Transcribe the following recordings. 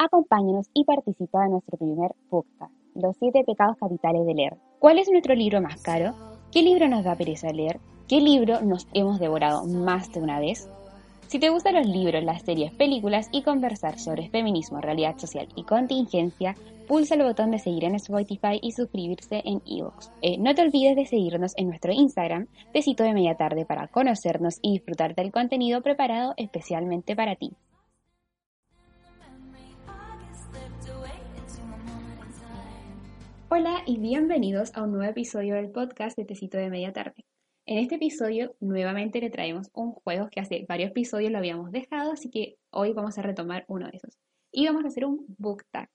Acompáñanos y participa en nuestro primer podcast, Los siete pecados capitales de leer. ¿Cuál es nuestro libro más caro? ¿Qué libro nos da pereza leer? ¿Qué libro nos hemos devorado más de una vez? Si te gustan los libros, las series, películas y conversar sobre feminismo, realidad social y contingencia, pulsa el botón de seguir en Spotify y suscribirse en iVoox. Eh, no te olvides de seguirnos en nuestro Instagram, Tecito de Media Tarde, para conocernos y disfrutar del contenido preparado especialmente para ti. Hola y bienvenidos a un nuevo episodio del podcast de Tecito de Media Tarde. En este episodio nuevamente le traemos un juego que hace varios episodios lo habíamos dejado, así que hoy vamos a retomar uno de esos. Y vamos a hacer un book tag.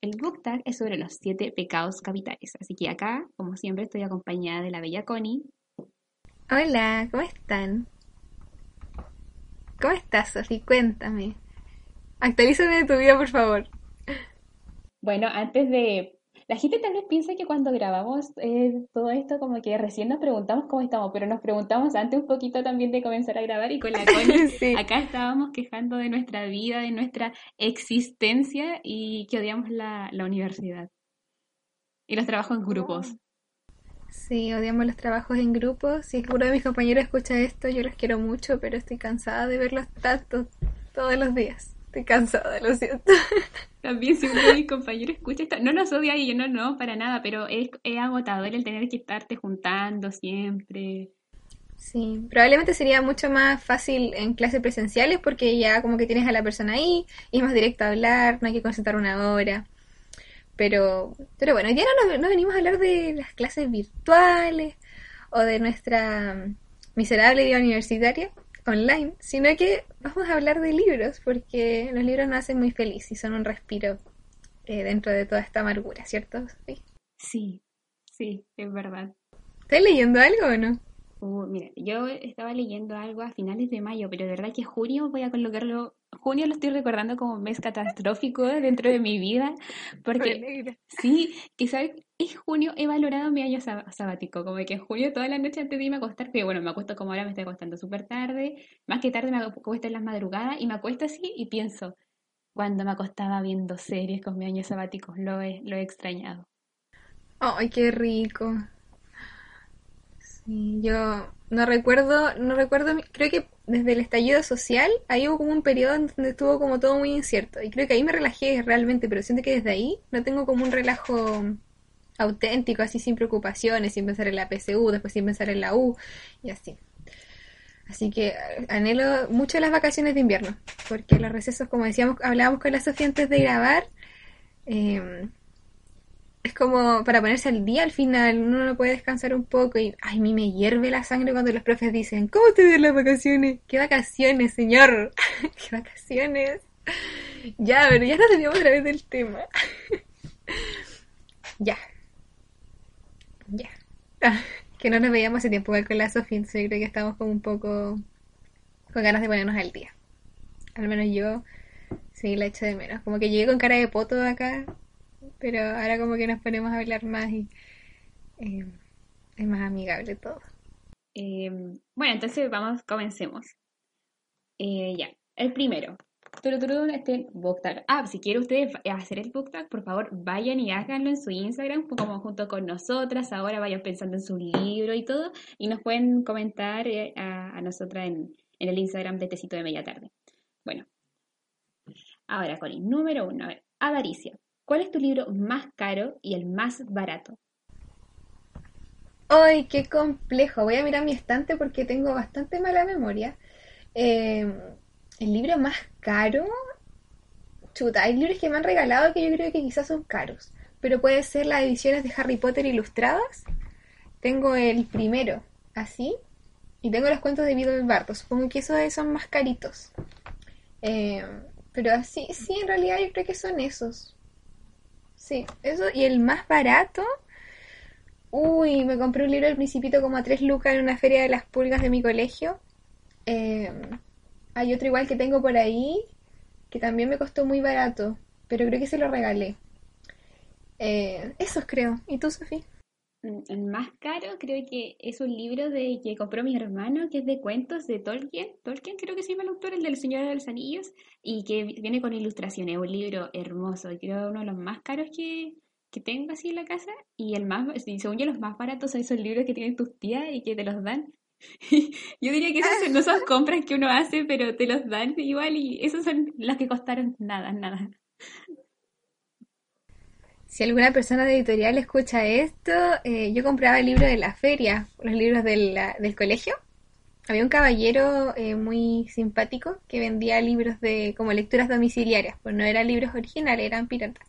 El book tag es sobre los siete pecados capitales, así que acá, como siempre, estoy acompañada de la bella Connie. Hola, ¿cómo están? ¿Cómo estás, Sofi? Cuéntame. Actualízame de tu vida, por favor. Bueno, antes de la gente tal vez piensa que cuando grabamos eh, todo esto como que recién nos preguntamos cómo estamos, pero nos preguntamos antes un poquito también de comenzar a grabar y con la Connie acá estábamos quejando de nuestra vida, de nuestra existencia y que odiamos la, universidad y los trabajos en grupos. Sí, odiamos los trabajos en grupos. Si alguno de mis compañeros escucha esto, yo los quiero mucho, pero estoy cansada de verlos tanto todos los días. Estoy cansada, lo siento. También si uno de mis compañeros escucha esto, no nos odia y yo no, no, para nada, pero es, es agotador el tener que estarte juntando siempre. Sí, probablemente sería mucho más fácil en clases presenciales porque ya como que tienes a la persona ahí y es más directo a hablar, no hay que concentrar una hora. Pero, pero bueno, ya no, no venimos a hablar de las clases virtuales o de nuestra miserable vida universitaria, online, sino que vamos a hablar de libros, porque los libros nos hacen muy feliz y son un respiro eh, dentro de toda esta amargura, ¿cierto? Sí, sí, es verdad. ¿Estás leyendo algo o no? Uh, mira, yo estaba leyendo algo a finales de mayo, pero de verdad que junio voy a colocarlo, junio lo estoy recordando como un mes catastrófico dentro de mi vida, porque sí, quizás es junio, he valorado mi año sabático, como que en junio toda la noche antes de irme a acostar, que bueno, me acuesto como ahora me estoy acostando súper tarde, más que tarde me acuesto en las madrugadas y me acuesto así y pienso, cuando me acostaba viendo series con mi año sabático, lo he, lo he extrañado. Ay, qué rico. Sí, yo no recuerdo, no recuerdo, creo que desde el estallido social, ahí hubo como un periodo donde estuvo como todo muy incierto. Y creo que ahí me relajé realmente, pero siento que desde ahí no tengo como un relajo auténtico, así sin preocupaciones, sin pensar en la PSU, después sin pensar en la U y así. Así que anhelo mucho las vacaciones de invierno, porque los recesos, como decíamos, hablábamos con la Sofía antes de grabar, eh, es como para ponerse al día al final, uno no puede descansar un poco y ay, a mí me hierve la sangre cuando los profes dicen, ¿cómo te ven las vacaciones? ¿Qué vacaciones, señor? ¿Qué vacaciones? Ya, pero ya nos teníamos otra vez del tema. ya. Ya. que no nos veíamos hace tiempo con la Sofía, entonces yo creo que estamos como un poco con ganas de ponernos al día. Al menos yo sí la echo de menos. Como que llegué con cara de poto acá pero ahora como que nos ponemos a hablar más y eh, es más amigable todo. Em, bueno, entonces vamos, comencemos. Eh, ya, el primero. Este book tag. Ah, si quieren ustedes hacer el book tag, por favor vayan y háganlo en su Instagram, como junto con nosotras. Ahora vayan pensando en su libro y todo, y nos pueden comentar eh, a, nosotras en, el Instagram de Tecito de Media Tarde. Bueno, ahora el número uno, a ver, avaricia. ¿Cuál es tu libro más caro y el más barato? ¡Ay, qué complejo! Voy a mirar mi estante porque tengo bastante mala memoria. Em, el libro más caro. Chuta, hay libros que me han regalado que yo creo que quizás son caros. Pero puede ser las ediciones de Harry Potter ilustradas. Tengo el primero, así. Y tengo los cuentos de Vidal Barto. Supongo que esos son más caritos. Em, pero así, sí, en realidad yo creo que son esos. Sí, eso. Y el más barato. Uy, me compré un libro del Principito como a 3 lucas en una feria de las pulgas de mi colegio. Em, hay otro igual que tengo por ahí, que también me costó muy barato, pero creo que se lo regalé. Eh, esos creo. ¿Y tú, Sofía? Mm, El más caro creo que es un libro de que compró mi hermano, que es de cuentos de Tolkien. Tolkien creo que se llama el autor, el del Señor de los Anillos, y que vi- viene con ilustraciones. Un libro hermoso, creo uno de los más caros que, que tengo así en la casa. Y el más, según yo, los más baratos son esos libros que tienen tus tías y que te los dan. Yo diría que esos no son compras que uno hace, pero te los dan igual y esos son los que costaron nada, nada. Si alguna persona de editorial escucha esto, eh, yo compraba libros de la feria, los libros de la- del colegio. Había un caballero eh, muy simpático que vendía libros de como lecturas domiciliarias, pues no eran libros originales, eran piratas.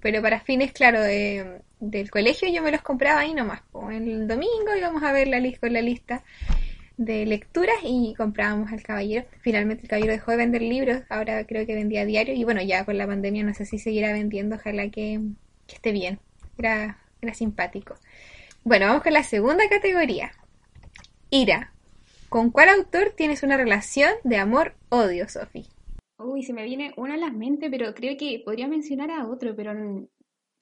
Pero para fines, claro, de- del colegio yo me los compraba ahí nomás. El domingo íbamos a ver la lista la lista de lecturas y comprábamos al caballero. Finalmente el caballero dejó de vender libros, ahora creo que vendía diario y bueno, ya con la pandemia no sé si seguirá vendiendo, ojalá que, que esté bien. Era, era simpático. Bueno, vamos con la segunda categoría. Ira. ¿Con cuál autor tienes una relación de amor-odio, Sofi? Uy, se me viene uno a la mente, pero creo que podría mencionar a otro, pero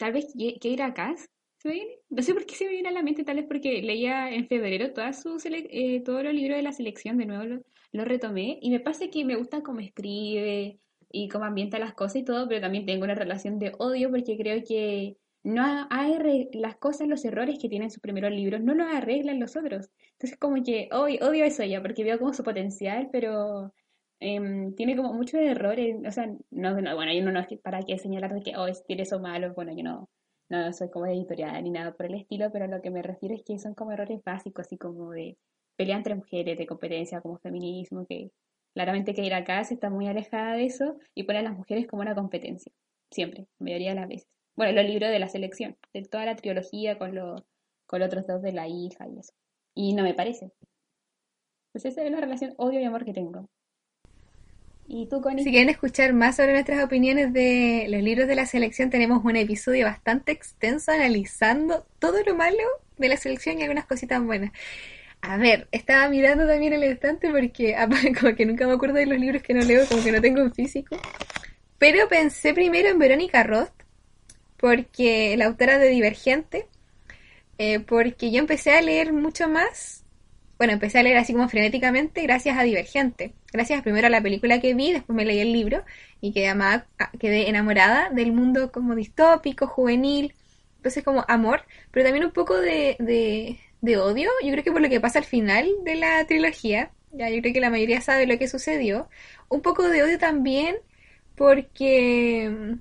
tal vez Ke- Keira Cass. ¿Se me viene? No sé por qué se me viene a la mente, tal vez porque leía en febrero toda su sele- eh, todos los libros de la selección, de nuevo lo, lo retomé, y me pasa que me gusta cómo escribe y cómo ambienta las cosas y todo, pero también tengo una relación de odio porque creo que no ha- arre- las cosas, los errores que tienen sus primeros libros, no los arreglan los otros. Entonces como que hoy odio eso ya, porque veo como su potencial, pero em, tiene como muchos errores, o sea, no, no, bueno, yo no, no para qué señalar de que, oh, es- tiene eso malo, bueno, yo no, no soy como editorial ni nada por el estilo, pero lo que me refiero es que son como errores básicos, así como de pelea entre mujeres, de competencia, como feminismo, que claramente que ir acá se está muy alejada de eso y pone a las mujeres como una competencia, siempre, la mayoría de las veces. Bueno, los libros de la selección, de toda la trilogía con los, con los otros dos de la hija y eso. Y no me parece. Pues esa es la relación odio y amor que tengo. Si quieren escuchar más sobre nuestras opiniones de los libros de la selección, tenemos un episodio bastante extenso analizando todo lo malo de la selección y algunas cositas buenas. A ver, estaba mirando también el estante porque como que nunca me acuerdo de los libros que no leo, como que no tengo en físico. Pero pensé primero en Verónica Roth, porque la autora de Divergente, eh, porque yo empecé a leer mucho más, bueno, empecé a leer así como frenéticamente gracias a Divergente. Gracias primero a la película que vi, después me leí el libro y quedé, amada, ah, quedé enamorada del mundo como distópico, juvenil, entonces como amor, pero también un poco de, de, de odio, yo creo que por lo que pasa al final de la trilogía, ya yo creo que la mayoría sabe lo que sucedió, un poco de odio también porque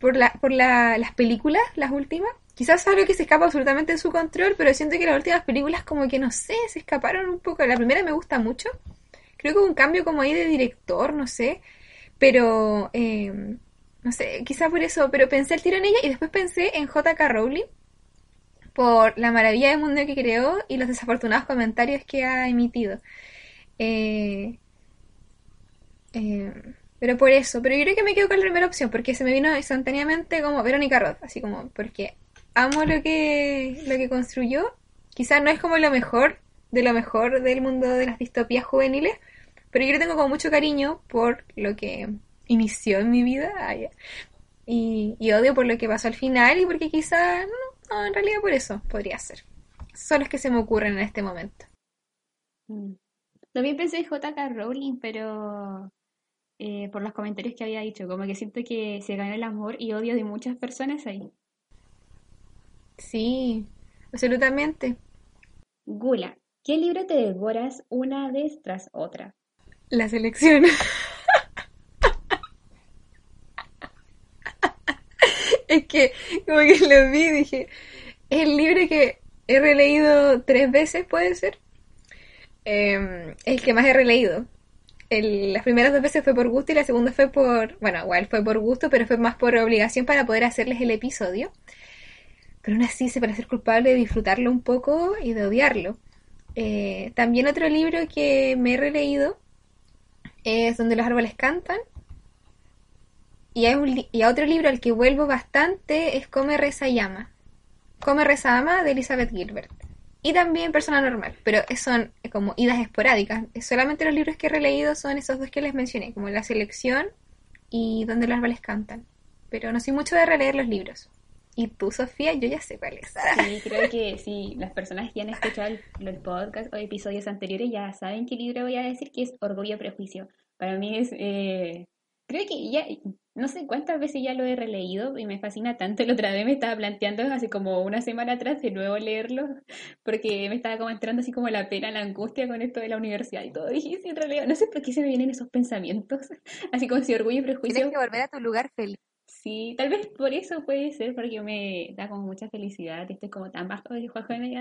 por, la, por la, las películas, las últimas. Quizás algo que se escapa absolutamente de su control, pero siento que las últimas películas como que no sé, se escaparon un poco. La primera me gusta mucho. Creo que hubo un cambio como ahí de director, no sé. Pero, eh, no sé, quizá por eso. Pero pensé el tiro en ella y después pensé en J.K. Rowling por la maravilla del mundo que creó y los desafortunados comentarios que ha emitido. Eh, eh, pero por eso, pero yo creo que me quedo con la primera opción, porque se me vino instantáneamente como Verónica Roth, así como, porque amo lo que, lo que construyó. Quizás no es como lo mejor de lo mejor del mundo de las distopías juveniles, pero yo le tengo como mucho cariño por lo que inició en mi vida y, odio por lo que pasó al final y porque quizás, no, no, en realidad por eso podría ser. Son los que se me ocurren en este momento. Mm. También pensé en J.K. Rowling, pero eh, por los comentarios que había dicho, como que siento que se ganó el amor y odio de muchas personas ahí. Sí, absolutamente. Gula, ¿qué libro te devoras una vez tras otra? La selección. es que como que lo vi dije, es el libro que he releído tres veces, puede ser. Eh, el que más he releído. El- las primeras dos veces fue por gusto y la segunda fue por, bueno, igual fue por gusto, pero fue más por obligación para poder hacerles el episodio. Pero aún así se parece culpable de disfrutarlo un poco y de odiarlo. Eh, también otro libro que me he releído es Donde los árboles cantan. Y, hay un y a otro libro al que vuelvo bastante es Come, Reza y Ama. Come, Reza, Ama de Elizabeth Gilbert. Y también Persona Normal, pero son como idas esporádicas. Solamente los libros que he releído son esos dos que les mencioné, como La Selección y Donde los árboles cantan. Pero no soy mucho de releer los libros. ¿Y tú, Sofía? Yo ya sé cuál es. Sí, creo que sí, las personas que han escuchado el, el podcast o episodios anteriores ya saben qué libro voy a decir, que es Orgullo y Prejuicio. Para mí es, eh, creo que ya, no sé cuántas veces ya lo he releído y me fascina tanto. El otra vez me estaba planteando hace como una semana atrás de nuevo leerlo, porque me estaba como entrando así como la pena, la angustia con esto de la universidad y todo. Dije, sí, en realidad, no sé por qué se me vienen esos pensamientos, así como si orgullo y prejuicio. Tienes que volver a tu lugar feliz. Sí, tal vez por eso puede ser, porque me da como mucha felicidad, estoy como tan bajo de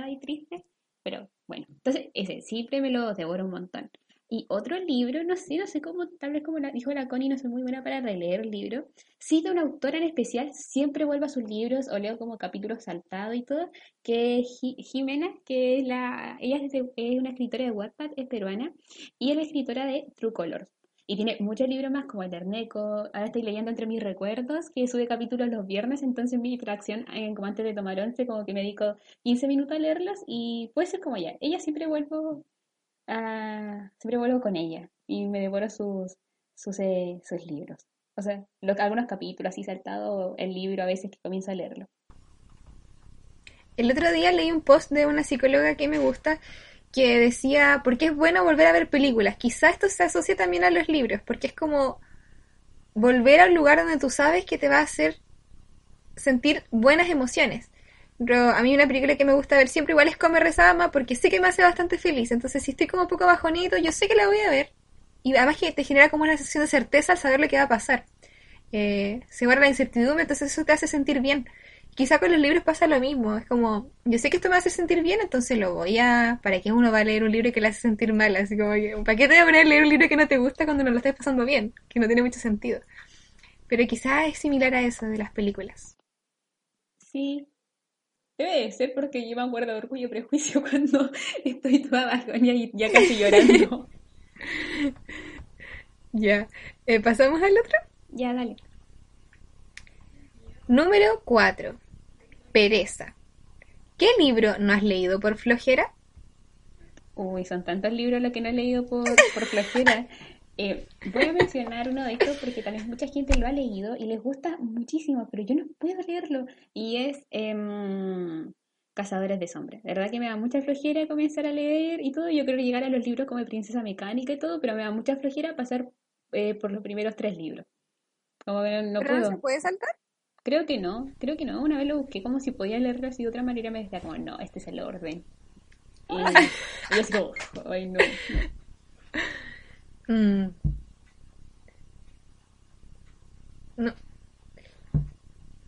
y triste, pero bueno, entonces ese siempre me lo devoro un montón. Y otro libro, no sé, no sé cómo, tal vez como la, dijo la Connie, no soy muy buena para releer el libro. Sí, de una autora en especial, siempre vuelvo a sus libros o leo como capítulos saltados y todo, que es Jimena, que es la, ella es, es, una escritora de Wattpad, es peruana, y es la escritora de True Colors. Y tiene muchos libros más, como el Terneco, ahora estoy leyendo Entre mis recuerdos, que sube capítulos los viernes, entonces mi fracción, como antes de tomar once, como que me dedico 15 minutos a leerlos, y puede ser como ella. Ella siempre vuelvo Ah, siempre vuelvo con ella y me devoro sus, sus, eh, sus libros. O sea, algunos capítulos, así saltado el libro a veces que comienzo a leerlo. El otro día leí un post de una psicóloga que me gusta que decía, ¿por qué es bueno volver a ver películas? Quizá esto se asocia también a los libros, porque es como volver al lugar donde tú sabes que te va a hacer sentir buenas emociones. Pero a mí una película que me gusta ver siempre igual es Come Rezama porque sé que me hace bastante feliz. Entonces si estoy como un poco bajonito, yo sé que la voy a ver. Y además que te genera como una sensación de certeza al saber lo que va a pasar. Eh, se guarda la incertidumbre, entonces eso te hace sentir bien. Quizá con los libros pasa lo mismo. Es como, yo sé que esto me hace sentir bien, entonces lo voy a... ¿Para qué uno va a leer un libro que le hace sentir mal? Así como, ¿para qué te voy a poner a leer un libro que no te gusta cuando no lo estás pasando bien? Que no tiene mucho sentido. Pero quizá es similar a eso de las películas. Sí, Debe de ser porque yo me acuerdo de orgullo y prejuicio cuando estoy toda bajonia y ya casi llorando. ya. Eh, ¿Pasamos al otro? Ya, dale. Número 4. Pereza. ¿Qué libro no has leído por flojera? Uy, son tantos libros los que no he leído por, por flojera. Eh, voy a mencionar uno de estos porque también mucha gente lo ha leído y les gusta muchísimo, pero yo no puedo leerlo. Y es em, Cazadores de Sombras. Verdad que me da mucha flojera comenzar a leer y todo. Yo quiero llegar a los libros como Princesa Mecánica y todo, pero me da mucha flojera pasar eh, por los primeros tres libros. Como no puedo. se puede saltar? Creo que no, creo que no. Una vez lo busqué como si podía leerlo así de otra manera, me decía como, no, este es el orden. Y, como, ay, no. Mm. No.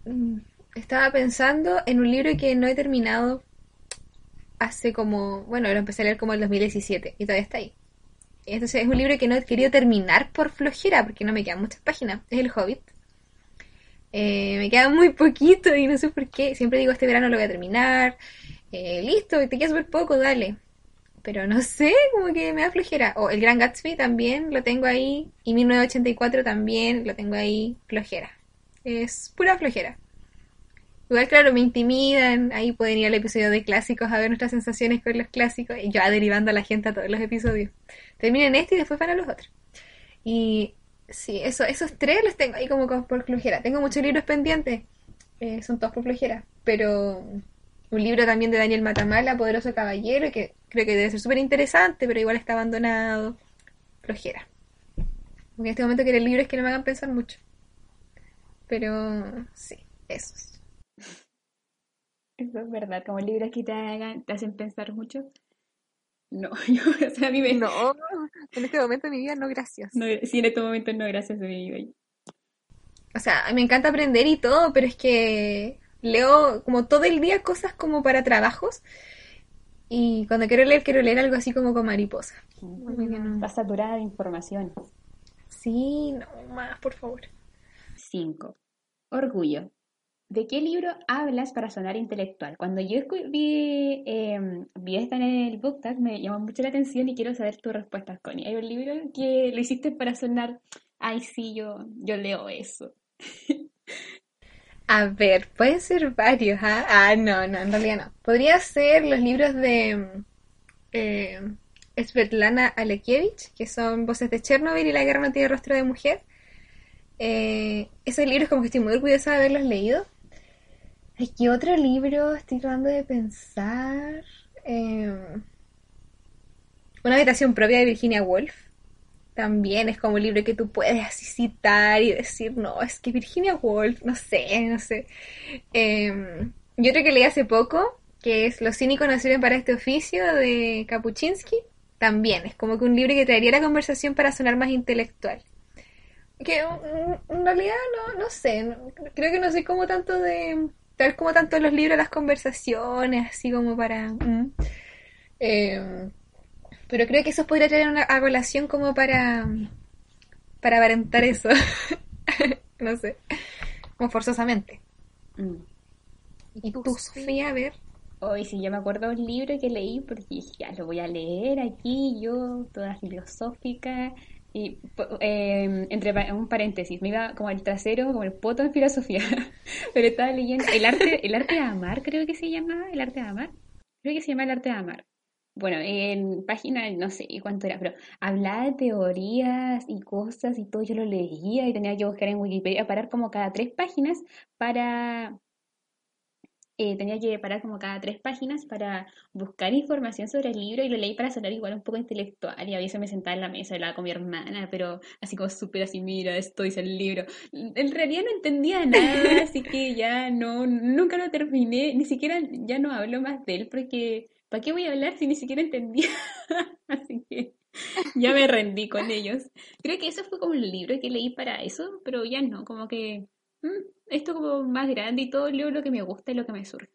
Mm. Estaba pensando en un libro que no he terminado hace como, bueno, lo empecé a leer como el 2017 y todavía está ahí. Entonces es un libro que no he querido terminar por flojera porque no me quedan muchas páginas. Es El Hobbit. Eh, me queda muy poquito y no sé por qué. Siempre digo, este verano lo voy a terminar. Eh, listo, te queda súper poco, dale pero no sé, como que me da flojera. O El Gran Gatsby también lo tengo ahí, y 1984 también lo tengo ahí, flojera. Es pura flojera. Igual, claro, me intimidan, ahí pueden ir al episodio de clásicos a ver nuestras sensaciones con los clásicos, y yo derivando a la gente a todos los episodios. Terminen este y después van a los otros. Y sí, eso, esos tres los tengo ahí como por flojera. Tengo muchos libros pendientes, eh, son todos por flojera, pero un libro también de Daniel Matamala, Poderoso Caballero, que creo que debe ser súper interesante, pero igual está abandonado. Flojera. Porque en este momento quiero libros que no me hagan pensar mucho. Pero sí, esos. Eso es verdad, como libros que te, hagan, te hacen pensar mucho. No, yo, o sea, a mí me... No, en este momento de mi vida no, gracias. No, sí, en este momento no, gracias de mi vida. O sea, me encanta aprender y todo, pero es que leo como todo el día cosas como para trabajos. Y cuando quiero leer, quiero leer algo así como con mariposa. Está saturada de información. Sí, no más, por favor. 5. Orgullo. ¿De qué libro hablas para sonar intelectual? Cuando yo vi, eh, vi esta en el book me llamó mucho la atención y quiero saber tu respuesta, Connie. Hay un libro que lo hiciste para sonar, ay sí, yo, yo leo eso. A ver, pueden ser varios, ¿ah? Ah, no, no, en realidad no. Podría ser los libros de eh, Svetlana Alekievich, que son Voces de Chernobyl y La guerra no tiene rostro de mujer. Eh, esos libros como que estoy muy orgullosa de haberlos leído. Es que otro libro estoy tratando de pensar. Em, una habitación propia de Virginia Woolf. También es como un libro que tú puedes así citar y decir, no, es que Virginia Woolf, no sé, no sé. Eh, yo creo que leí hace poco, que es Los cínicos no sirven para este oficio de Kapuczynski. También es como que un libro que traería la conversación para sonar más intelectual. Que en realidad no, no sé, creo que no soy como tanto de, tal como tanto los libros, las conversaciones, así como para... Mm. Eh, pero creo que eso podría tener una relación como para. para aparentar eso. no sé. Como forzosamente. Mm. ¿Y tú, Sofía, a ver? Hoy sí, yo me acuerdo de un libro que leí porque dije, ya lo voy a leer aquí, yo, toda filosófica. Y em, entre un paréntesis, me iba como el trasero, como el poto en filosofía. Pero estaba leyendo el arte, el arte de amar, creo que se llama, el arte de amar. Creo que se llama el arte de amar bueno, en página, no sé cuánto era, pero hablaba de teorías y cosas y todo, yo lo leía y tenía que buscar en Wikipedia, parar como cada tres páginas para... Eh, tenía que parar como cada tres páginas para buscar información sobre el libro y lo leí para sonar igual un poco intelectual y a veces me sentaba en la mesa y hablaba con mi hermana, pero así como súper así, mira, esto dice el libro. En realidad no entendía nada, así que ya no, nunca lo terminé, ni siquiera ya no hablo más de él porque ¿para qué voy a hablar si ni siquiera entendía? Así que ya me rendí con ellos. Creo que eso fue como el libro que leí para eso, pero ya no, como que esto como más grande y todo leo lo que me gusta y lo que me surge.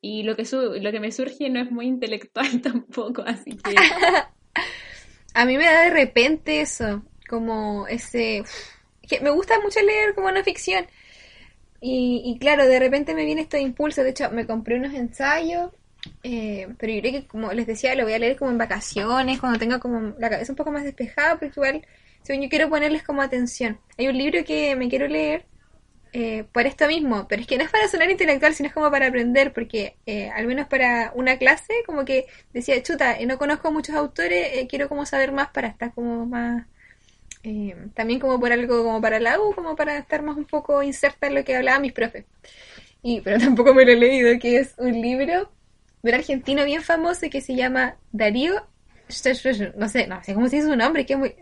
Y lo que, lo que me surge no es muy intelectual tampoco, así que... A mí me da de repente eso, como ese... Que me gusta mucho leer como una ficción. Y, y claro, de repente me viene este impulso. De hecho, me compré unos ensayos eh, pero yo creo que, como les decía, lo voy a leer como en vacaciones, cuando tenga como la cabeza un poco más despejada, porque igual, según yo quiero ponerles como atención. Hay un libro que me quiero leer eh, por esto mismo, pero es que no es para sonar intelectual, sino es como para aprender, porque eh, al menos para una clase, como que decía, chuta, no conozco muchos autores, quiero como saber más para estar como más... también como por algo como para la U, como para estar más un poco inserta en lo que hablaban mis profes. Y, pero tampoco me lo he leído, que es un libro un argentino bien famoso que se llama Darío no sé, no sé cómo se dice su nombre, que es muy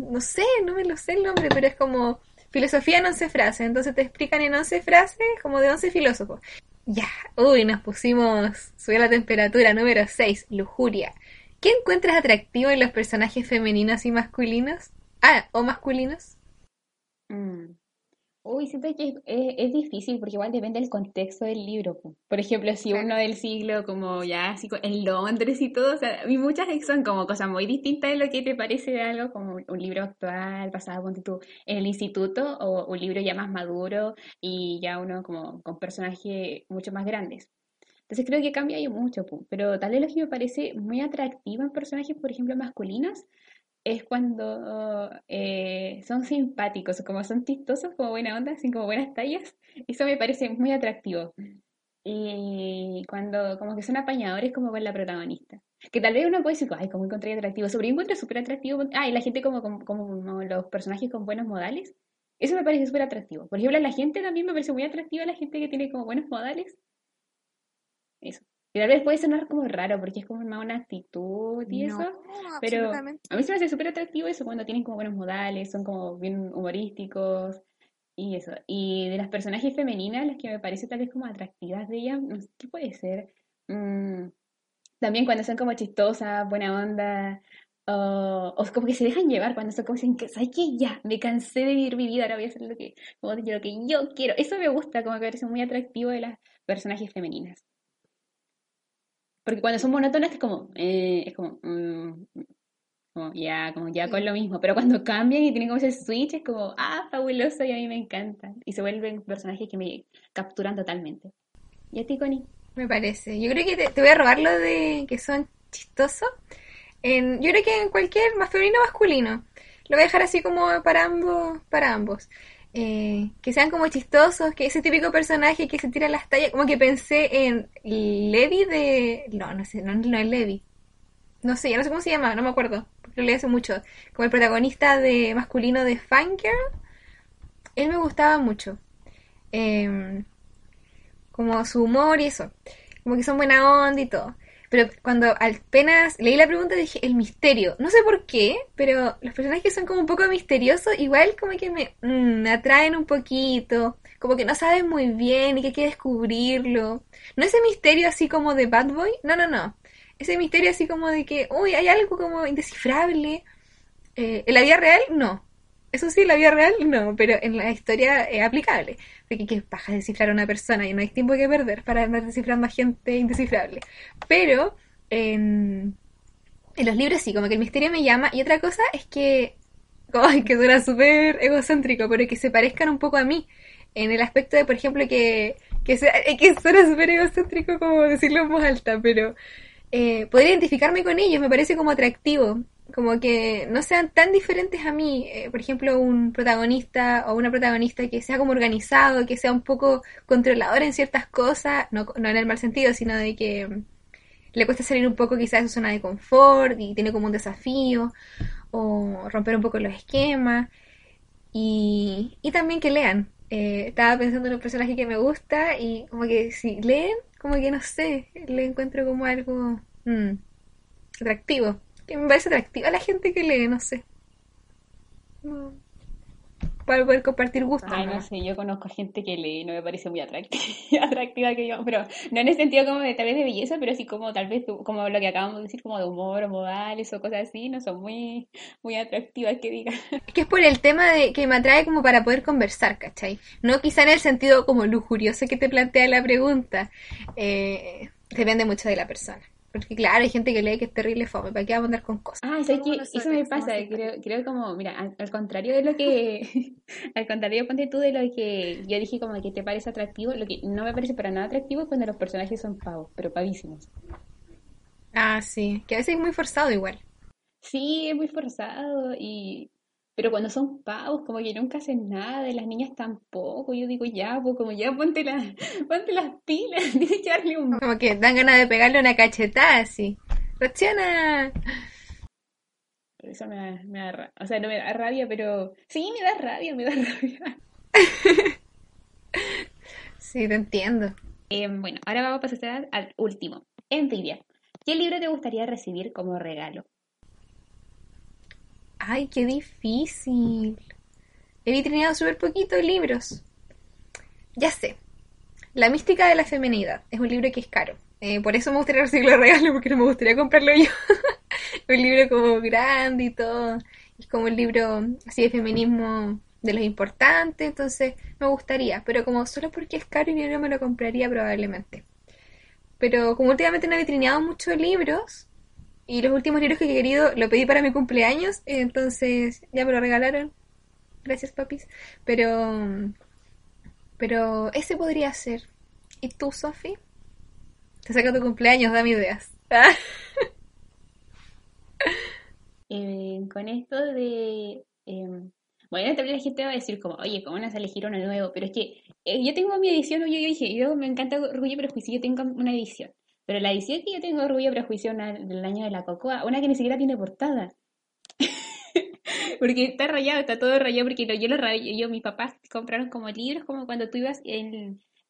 no sé, no me lo sé el nombre, pero es como filosofía en once frases, entonces te explican en once frases como de once filósofos. Ya, uy, nos pusimos, subió la temperatura, número 6, lujuria. ¿Qué encuentras atractivo en los personajes femeninos y masculinos? Ah, o masculinos. Mm. Uy, siento que es, difícil porque igual depende del contexto del libro. Por ejemplo, si uno del siglo como ya así en Londres y todo, o sea, muchas son como cosas muy distintas de lo que te parece de algo como un libro actual, pasado con tú en el instituto, o un libro ya más maduro y ya uno como con personajes mucho más grandes. Entonces creo que cambia ahí mucho, pero tal vez lo que me parece muy atractivo en personajes, por ejemplo, masculinos, es cuando eh, son simpáticos, como son chistosos, como buena onda, así como buenas tallas. Eso me parece muy atractivo. Y cuando como que son apañadores como con la protagonista. Que tal vez uno puede decir, ay, como encontré atractivo. Sobre encuentro súper atractivo. Ah, y la gente como, como, como, los personajes con buenos modales. Eso me parece súper atractivo. Por ejemplo, la gente también me parece muy atractiva, la gente que tiene como buenos modales. Eso. Y tal vez puede sonar como raro porque es como una actitud y eso. Pero a mí se me hace súper atractivo eso cuando tienen como buenos modales, son como bien humorísticos y eso. Y de las personajes femeninas, las que me parece tal vez como atractivas de ellas, no sé, ¿qué puede ser? Mm, también cuando son como chistosas, buena onda, o como que se dejan llevar cuando son como dicen que, ¿sabes qué? Ya, me cansé de vivir mi vida, ahora voy a hacer lo que, como lo que yo quiero. Eso me gusta, como que me parece muy atractivo de las personajes femeninas. Porque cuando son monótonas es como, eh, es como, mm, como ya, como ya con lo mismo. Pero cuando cambian y tienen como ese switch es como, ah, fabuloso y a mí me encanta. Y se vuelven personajes que me capturan totalmente. ¿Y a ti, Connie? Me parece. Yo creo que te, voy a robar lo de que son chistosos. En, yo creo que en cualquier, más femenino o masculino. Lo voy a dejar así como para ambos, para ambos. Eh, que sean como chistosos, que ese típico personaje que se tira las tallas, como que pensé en Levi de... No, no sé, no, no es Levi. No sé, ya no sé cómo se llama, no me acuerdo, porque lo leí hace mucho. Como el protagonista de masculino de Fangirl, él me gustaba mucho. Em, como su humor y eso. Como que son buena onda y todo. Pero cuando apenas leí la pregunta dije, el misterio. No sé por qué, pero los personajes que son como un poco misteriosos, igual como que me, mm, me atraen un poquito. Como que no saben muy bien y que hay que descubrirlo. No ese misterio así como de Bad Boy, no, no, no. Ese misterio así como de que, uy, hay algo como indescifrable. Eh, en la vida real, no. Eso sí, la vida real, no, pero en la historia es aplicable. Porque que paja descifrar a una persona y no hay tiempo que perder para andar descifrando a gente indescifrable. Pero en, en los libros sí, como que el misterio me llama. Y otra cosa es que, como que suena súper egocéntrico, pero que se parezcan un poco a mí. En el aspecto de, por ejemplo, que, que, que suena súper egocéntrico como decirlo en voz alta, pero eh, poder identificarme con ellos me parece como atractivo como que no sean tan diferentes a mí. Eh, por ejemplo, un protagonista o una protagonista que sea como organizado, que sea un poco controlador en ciertas cosas, no, no en el mal sentido, sino de que le cuesta salir un poco quizás de su zona de confort y tiene como un desafío, o romper un poco los esquemas. Y, y también que lean. Eh, estaba pensando en un personaje que me gusta y como que si leen, como que no sé, le encuentro como algo mm, atractivo que me parece atractiva la gente que lee, no sé. Para poder compartir gustos. Ay, no sé, yo conozco gente que lee y no me parece muy atractiva, atractiva que yo, pero no en el sentido como de tal vez de belleza, pero sí como tal vez como lo que acabamos de decir, como de humor o modales o cosas así, no son muy, muy atractivas que diga. Es que es por el tema de que me atrae como para poder conversar, ¿cachai? No quizá en el sentido como lujurioso que te plantea la pregunta. Eh, depende mucho de la persona. Porque claro, hay gente que lee que es terrible fome, ¿para qué vamos a andar con cosas? Ah, ¿sabes que eso me pasa, creo, creo como, mira, al, contrario de lo que, al contrario, ponte tú de lo que yo dije como que te parece atractivo, lo que no me parece para nada atractivo es cuando los personajes son pavos, pero pavísimos. Ah, sí, que a veces es muy forzado igual. Sí, es muy forzado y pero cuando son pavos, como que nunca hacen nada, de las niñas tampoco. Yo digo, ya, pues como ya ponte, la, ponte las pilas, que darle un... Como que dan ganas de pegarle una cachetada así. ¡Reacciona! Eso me da, me da, o sea, no me da rabia, pero sí, me da rabia, me da rabia. sí, te entiendo. Eh, bueno, ahora vamos a pasar al último. Envidia. ¿Qué libro te gustaría recibir como regalo? Ay, qué difícil. He vitrineado súper poquito libros. Ya sé. La mística de la feminidad. Es un libro que es caro. Eh, por eso me gustaría recibirlo regalo, porque no me gustaría comprarlo yo. un libro como grande y todo. Es como un libro así de feminismo de los importantes. Entonces me gustaría. Pero como solo porque es caro y yo no me lo compraría probablemente. Pero como últimamente no he vitrineado muchos libros, y los últimos libros que he querido lo pedí para mi cumpleaños, entonces ya me lo regalaron. Gracias, papis. Pero pero ese podría ser. ¿Y tú, Sofi? Te saca tu cumpleaños, dame ideas. eh, con esto de... Eh, bueno, también la gente va a decir como, oye, ¿cómo vas a elegir uno nuevo? Pero es que eh, yo tengo mi edición, yo, yo dije, yo me encanta Orgullo y Prejuicio, yo tengo una edición. Pero la edición que yo tengo Orgullo y Prejuicio del año de la Cocoa, una que ni siquiera tiene portada. porque está rayado, está todo rayado, porque yo lo rayé, yo, mis papás compraron como libros, como cuando tú ibas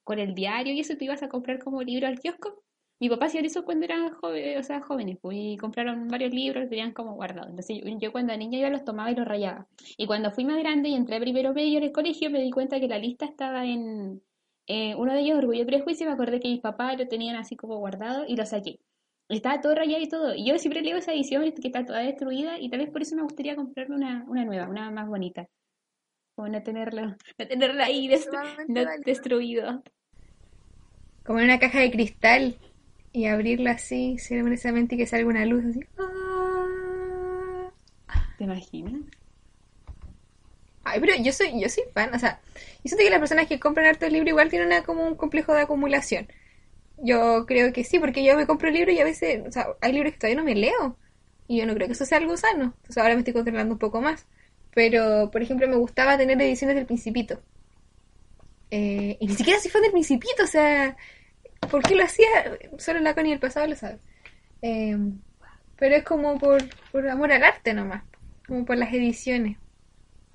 con el diario y eso, tú ibas a comprar como libro al kiosco. Mi papá hacía eso cuando eran jóvenes, o sea, jóvenes, pues, y compraron varios libros, los tenían como guardados. Entonces yo, cuando niña iba los tomaba y los rayaba. Y cuando fui más grande y entré primero medio en el colegio, me di cuenta que la lista estaba en, eh, uno de ellos, Orgullo y Prejuicio, me acordé que mis papás lo tenían así como guardado y lo saqué. Estaba todo rayado y todo. Y yo siempre leo esa edición que está toda destruida y tal vez por eso me gustaría comprarme una, una nueva, una más bonita. Como no tenerla, no tenerla ahí destruido. Como en una caja de cristal y abrirla así ceremoniousamente y que salga una luz así. ¿Te imaginas? Ay, pero yo soy, yo soy fan, o sea, yo siento que las personas que compran harto libro igual tienen como un complejo de acumulación. Yo creo que sí, porque yo me compro libros y a veces, o sea, hay libros que todavía no me leo. Y yo no creo que eso sea algo sano. Entonces ahora me estoy controlando un poco más. Pero, por ejemplo, me gustaba tener ediciones del Principito. Eh, y ni siquiera soy fan del Principito, o sea, ¿por qué lo hacía? Solo la Connie el pasado lo sabe. Eh, pero es como por, por amor al arte nomás, como por las ediciones.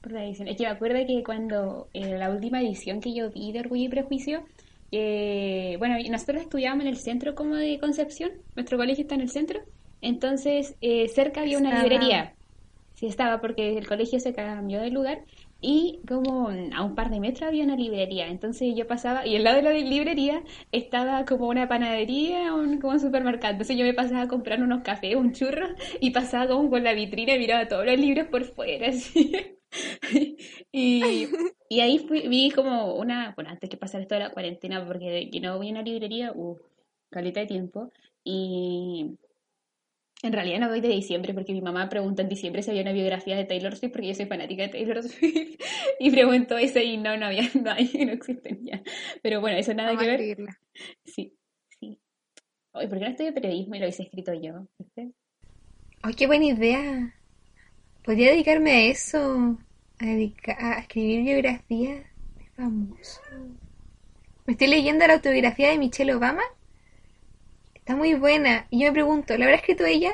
Por la edición. Es que me acuerdo que cuando en la última edición que yo vi de Orgullo y Prejuicio, eh, bueno, nosotros estudiábamos en el centro como de Concepción, nuestro colegio está en el centro, entonces eh, cerca había una librería, sí estaba porque el colegio se cambió de lugar y como a un par de metros había una librería. Entonces yo pasaba, y al lado de la librería estaba como una panadería, un, como un supermercado. Entonces yo me pasaba a comprar unos cafés, un churro, y pasaba como con la vitrina y miraba todos los libros por fuera. Así. y, y ahí fui, vi como una, bueno, antes que pasara esto de la cuarentena, porque yo no voy a una librería, uh, caleta de tiempo, y en realidad no voy de diciembre porque mi mamá preguntó en diciembre si había una biografía de Taylor Swift porque yo soy fanática de Taylor Swift y preguntó eso y no, no había, no, no existen ya. Pero bueno, eso nada que ver. Sí, sí. Oye, ¿por qué no estoy de periodismo y lo hice escrito yo? Ay, qué buena idea. Podría dedicarme a eso, a, dedicar, a escribir biografías de famosos. Me estoy leyendo la autobiografía de Michelle Obama Está muy buena. Y yo me pregunto, ¿la habrá escrito ella?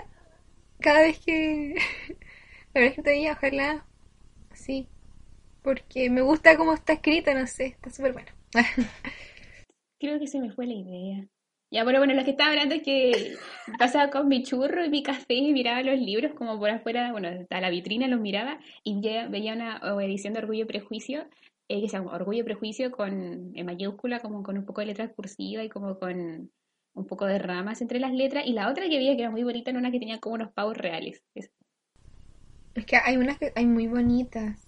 Cada vez que... ¿La habrá escrito ella? Ojalá. Sí. Porque me gusta cómo está escrita, no sé. Está súper bueno. Creo que se me fue la idea. Ya, pero bueno, lo que estaba hablando es que pasaba con mi churro y mi café y miraba los libros como por afuera, bueno, a la vitrina los miraba y veía una edición de Orgullo y Prejuicio, eh, que se llama Orgullo y Prejuicio con en mayúscula, como con un poco de letra cursiva y como con un poco de ramas entre las letras, y la otra que había que era muy bonita era una que tenía como unos pavos reales. Es que hay unas que hay muy bonitas.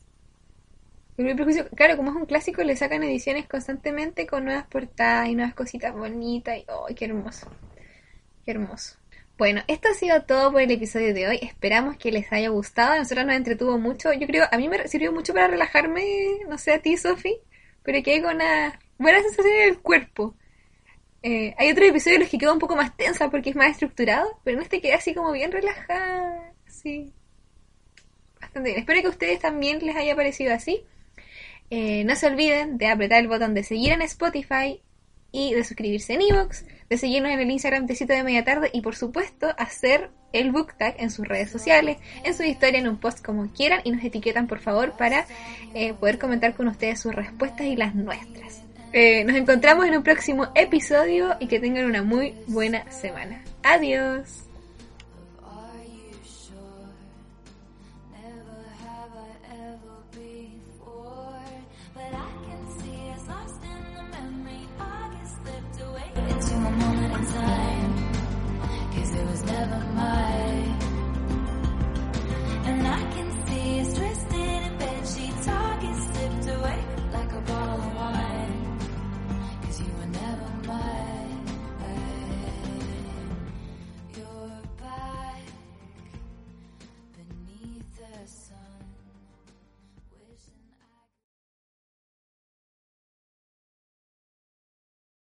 Claro, como es un clásico, le sacan ediciones constantemente con nuevas portadas y nuevas cositas bonitas. Y, ¡ay, qué hermoso! ¡Qué hermoso! Bueno, esto ha sido todo por el episodio de hoy. Esperamos que les haya gustado. A nosotros nos entretuvo mucho. Yo creo, a mí me sirvió mucho para relajarme, no sé a ti, Sofi, pero que hay una buena sensación en el cuerpo. Eh, hay otros episodios en los que queda un poco más tensa porque es más estructurado, pero en este queda así como bien relajada, sí. Bastante bien. Espero que a ustedes también les haya parecido así. Eh, no se olviden de apretar el botón de seguir en Spotify y de suscribirse en Evox, de seguirnos en el Instagram de de Media Tarde y por supuesto hacer el book tag en sus redes sociales, en su historia, en un post como quieran y nos etiquetan por favor para eh, poder comentar con ustedes sus respuestas y las nuestras. Eh, nos encontramos en un próximo episodio y que tengan una muy buena semana. Adiós.